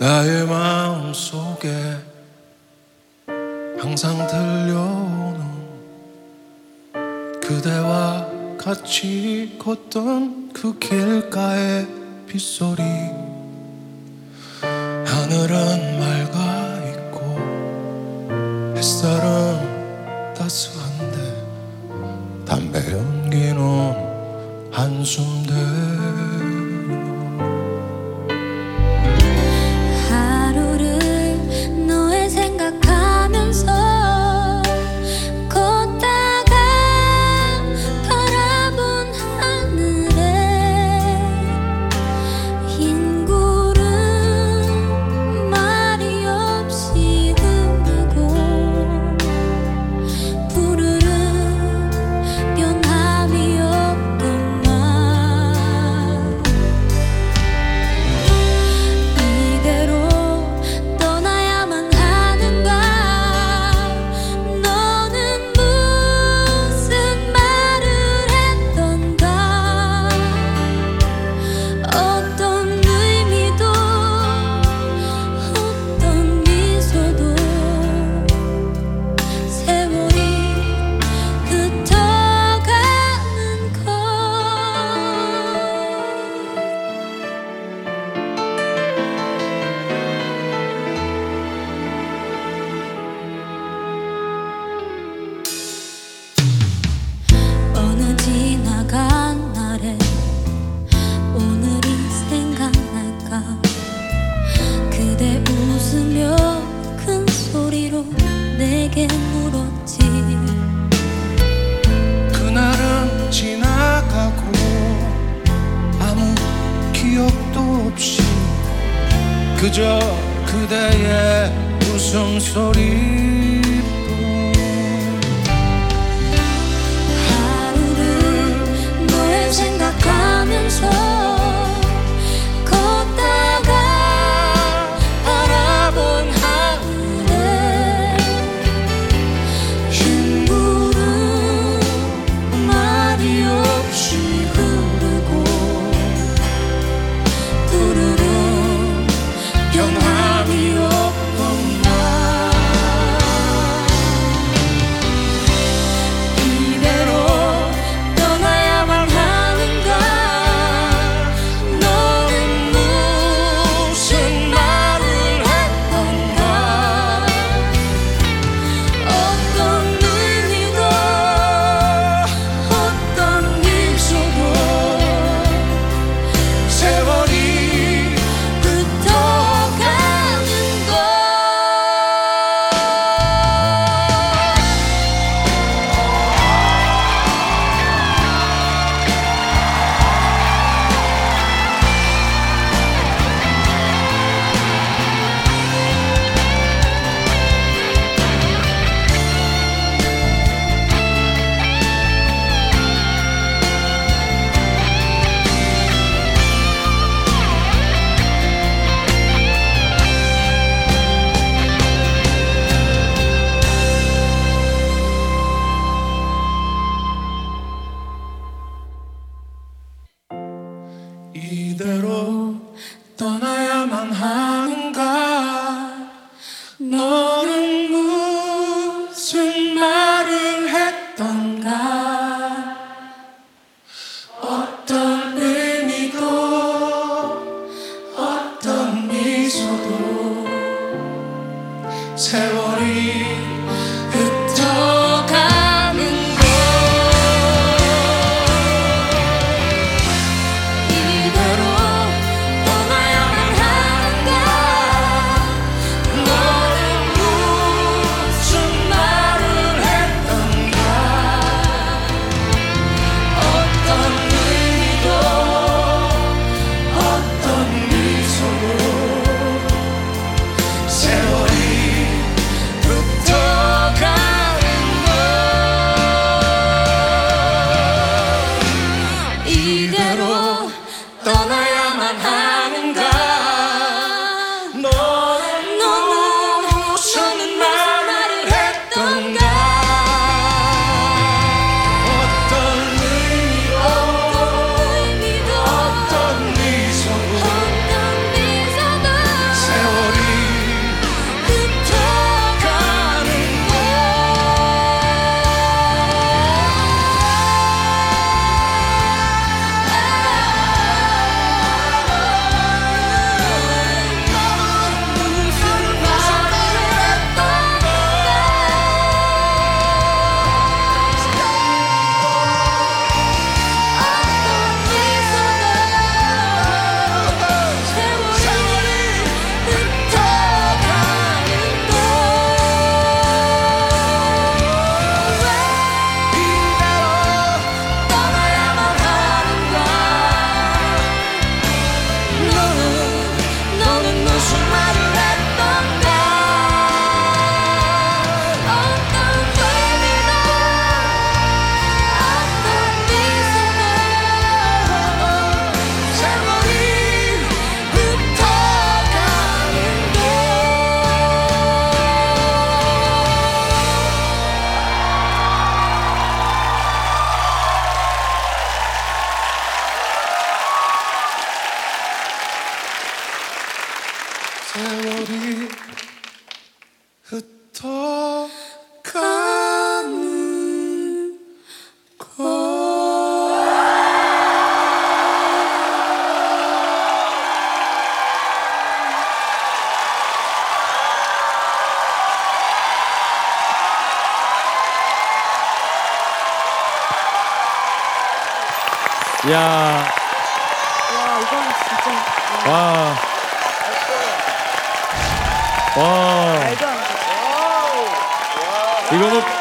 나의 마음 속에 항상 들려오는 그대와 같이 걷던 그 길가의 빗소리. 그저 그대의 웃음소리. 이대로 떠나야만 하. 너는 무슨 말을 세월이 흩어가는 것 야, 와 이건 진짜. 와. 아, 와. 이거는